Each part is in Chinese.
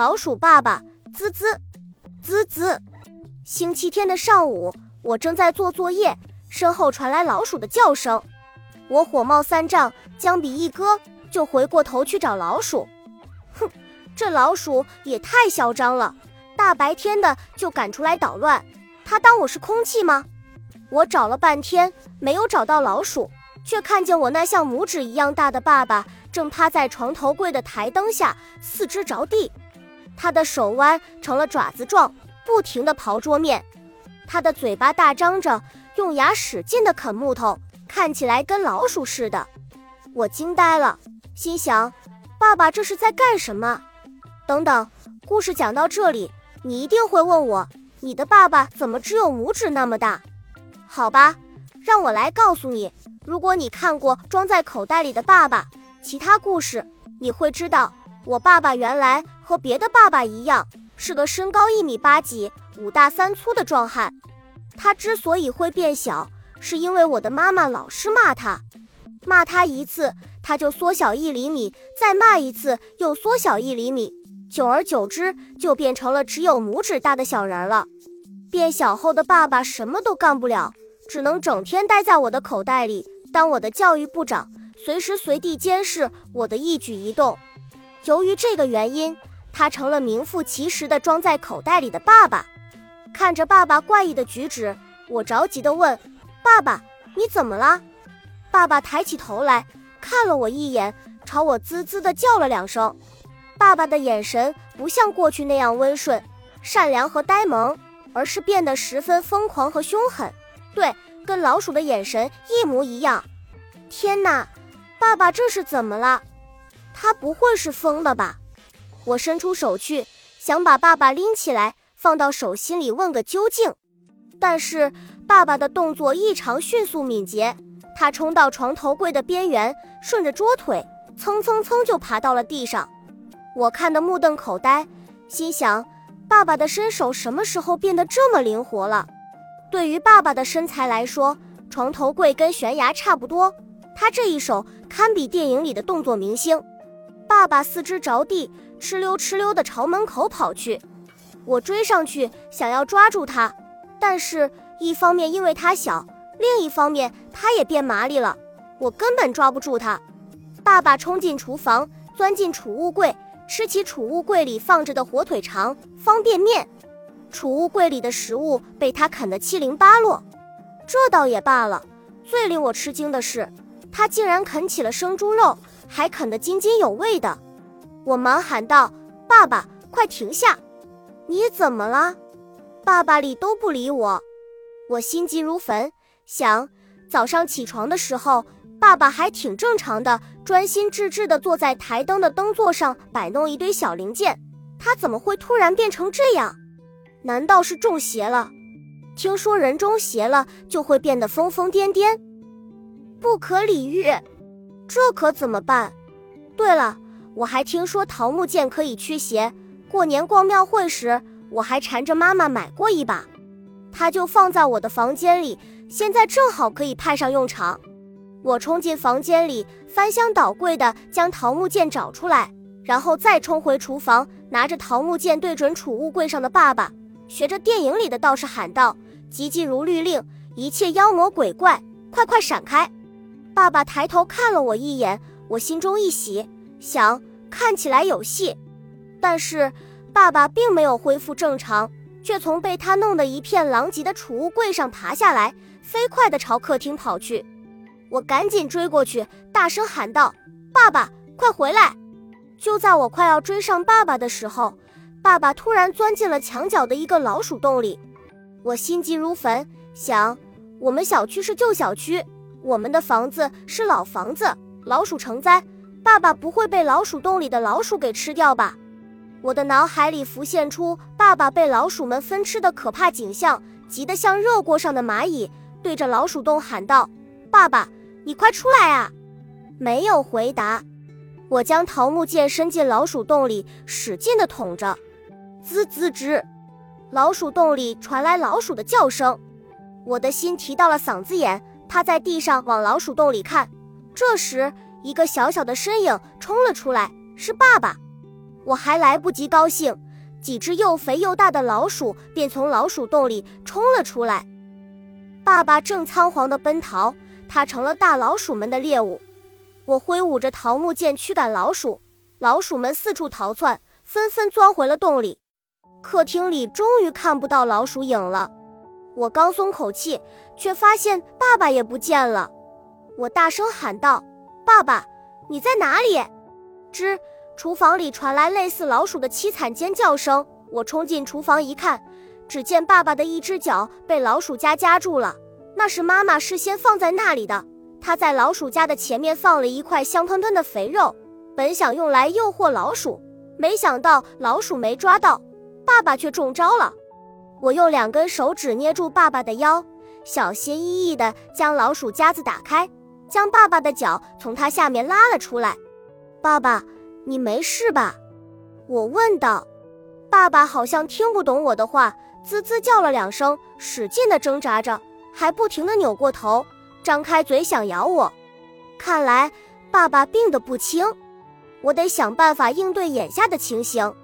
老鼠爸爸，滋滋，滋滋。星期天的上午，我正在做作业，身后传来老鼠的叫声。我火冒三丈，将笔一搁，就回过头去找老鼠。哼，这老鼠也太嚣张了，大白天的就赶出来捣乱。它当我是空气吗？我找了半天，没有找到老鼠，却看见我那像拇指一样大的爸爸正趴在床头柜的台灯下，四肢着地。他的手弯成了爪子状，不停地刨桌面；他的嘴巴大张着，用牙使劲地啃木头，看起来跟老鼠似的。我惊呆了，心想：爸爸这是在干什么？等等，故事讲到这里，你一定会问我，你的爸爸怎么只有拇指那么大？好吧，让我来告诉你。如果你看过《装在口袋里的爸爸》其他故事，你会知道。我爸爸原来和别的爸爸一样，是个身高一米八几、五大三粗的壮汉。他之所以会变小，是因为我的妈妈老是骂他，骂他一次他就缩小一厘米，再骂一次又缩小一厘米，久而久之就变成了只有拇指大的小人了。变小后的爸爸什么都干不了，只能整天待在我的口袋里，当我的教育部长，随时随地监视我的一举一动。由于这个原因，他成了名副其实的装在口袋里的爸爸。看着爸爸怪异的举止，我着急地问：“爸爸，你怎么了？”爸爸抬起头来看了我一眼，朝我滋滋地叫了两声。爸爸的眼神不像过去那样温顺、善良和呆萌，而是变得十分疯狂和凶狠。对，跟老鼠的眼神一模一样。天哪，爸爸这是怎么了？他不会是疯了吧？我伸出手去，想把爸爸拎起来，放到手心里问个究竟。但是爸爸的动作异常迅速敏捷，他冲到床头柜的边缘，顺着桌腿，蹭蹭蹭就爬到了地上。我看得目瞪口呆，心想：爸爸的身手什么时候变得这么灵活了？对于爸爸的身材来说，床头柜跟悬崖差不多。他这一手堪比电影里的动作明星。爸爸四肢着地，哧溜哧溜地朝门口跑去。我追上去想要抓住他，但是一方面因为他小，另一方面他也变麻利了，我根本抓不住他。爸爸冲进厨房，钻进储物柜，吃起储物柜里放着的火腿肠、方便面。储物柜里的食物被他啃得七零八落。这倒也罢了，最令我吃惊的是，他竟然啃起了生猪肉。还啃得津津有味的，我忙喊道：“爸爸，快停下！你怎么了？”爸爸理都不理我，我心急如焚，想早上起床的时候，爸爸还挺正常的，专心致志地坐在台灯的灯座上摆弄一堆小零件，他怎么会突然变成这样？难道是中邪了？听说人中邪了就会变得疯疯癫癫，不可理喻。这可怎么办？对了，我还听说桃木剑可以驱邪。过年逛庙会时，我还缠着妈妈买过一把，它就放在我的房间里，现在正好可以派上用场。我冲进房间里，翻箱倒柜的将桃木剑找出来，然后再冲回厨房，拿着桃木剑对准储物柜上的爸爸，学着电影里的道士喊道：“急急如律令，一切妖魔鬼怪，快快闪开！”爸爸抬头看了我一眼，我心中一喜，想看起来有戏。但是爸爸并没有恢复正常，却从被他弄得一片狼藉的储物柜上爬下来，飞快地朝客厅跑去。我赶紧追过去，大声喊道：“爸爸，快回来！”就在我快要追上爸爸的时候，爸爸突然钻进了墙角的一个老鼠洞里。我心急如焚，想：我们小区是旧小区。我们的房子是老房子，老鼠成灾，爸爸不会被老鼠洞里的老鼠给吃掉吧？我的脑海里浮现出爸爸被老鼠们分吃的可怕景象，急得像热锅上的蚂蚁，对着老鼠洞喊道：“爸爸，你快出来啊！”没有回答。我将桃木剑伸进老鼠洞里，使劲地捅着，滋滋吱，老鼠洞里传来老鼠的叫声，我的心提到了嗓子眼。趴在地上往老鼠洞里看，这时一个小小的身影冲了出来，是爸爸。我还来不及高兴，几只又肥又大的老鼠便从老鼠洞里冲了出来。爸爸正仓皇地奔逃，他成了大老鼠们的猎物。我挥舞着桃木剑驱赶老鼠，老鼠们四处逃窜，纷纷钻回了洞里。客厅里终于看不到老鼠影了。我刚松口气，却发现爸爸也不见了。我大声喊道：“爸爸，你在哪里？”吱，厨房里传来类似老鼠的凄惨尖叫声。我冲进厨房一看，只见爸爸的一只脚被老鼠夹夹住了。那是妈妈事先放在那里的。她在老鼠夹的前面放了一块香喷喷的肥肉，本想用来诱惑老鼠，没想到老鼠没抓到，爸爸却中招了。我用两根手指捏住爸爸的腰，小心翼翼地将老鼠夹子打开，将爸爸的脚从它下面拉了出来。爸爸，你没事吧？我问道。爸爸好像听不懂我的话，滋滋叫了两声，使劲地挣扎着，还不停地扭过头，张开嘴想咬我。看来爸爸病得不轻，我得想办法应对眼下的情形。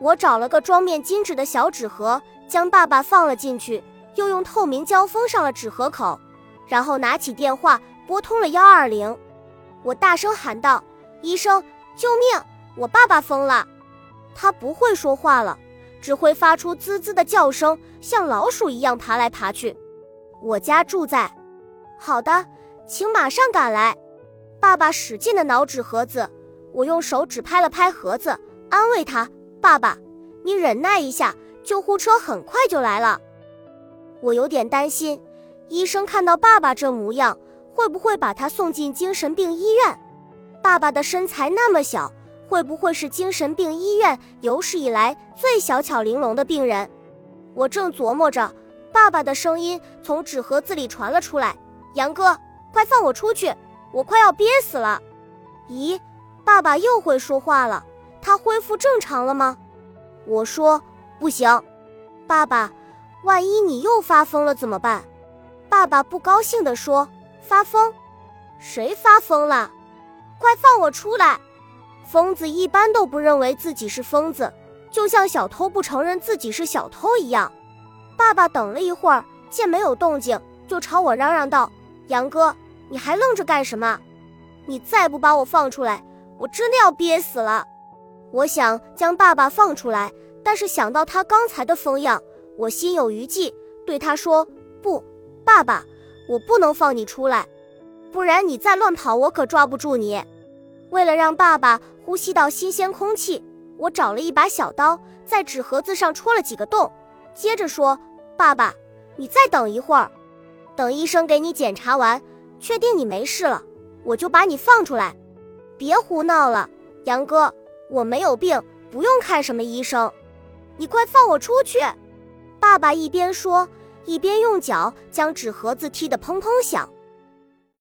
我找了个装面金纸的小纸盒。将爸爸放了进去，又用透明胶封上了纸盒口，然后拿起电话拨通了幺二零。我大声喊道：“医生，救命！我爸爸疯了，他不会说话了，只会发出滋滋的叫声，像老鼠一样爬来爬去。我家住在……好的，请马上赶来。”爸爸使劲地挠纸盒子，我用手指拍了拍盒子，安慰他：“爸爸，你忍耐一下。”救护车很快就来了，我有点担心，医生看到爸爸这模样，会不会把他送进精神病医院？爸爸的身材那么小，会不会是精神病医院有史以来最小巧玲珑的病人？我正琢磨着，爸爸的声音从纸盒子里传了出来：“杨哥，快放我出去，我快要憋死了。”咦，爸爸又会说话了，他恢复正常了吗？我说。不行，爸爸，万一你又发疯了怎么办？爸爸不高兴地说：“发疯？谁发疯了？快放我出来！”疯子一般都不认为自己是疯子，就像小偷不承认自己是小偷一样。爸爸等了一会儿，见没有动静，就朝我嚷嚷道：“杨哥，你还愣着干什么？你再不把我放出来，我真的要憋死了！”我想将爸爸放出来。但是想到他刚才的疯样，我心有余悸，对他说：“不，爸爸，我不能放你出来，不然你再乱跑，我可抓不住你。”为了让爸爸呼吸到新鲜空气，我找了一把小刀，在纸盒子上戳了几个洞，接着说：“爸爸，你再等一会儿，等医生给你检查完，确定你没事了，我就把你放出来。别胡闹了，杨哥，我没有病，不用看什么医生。”你快放我出去！爸爸一边说，一边用脚将纸盒子踢得砰砰响。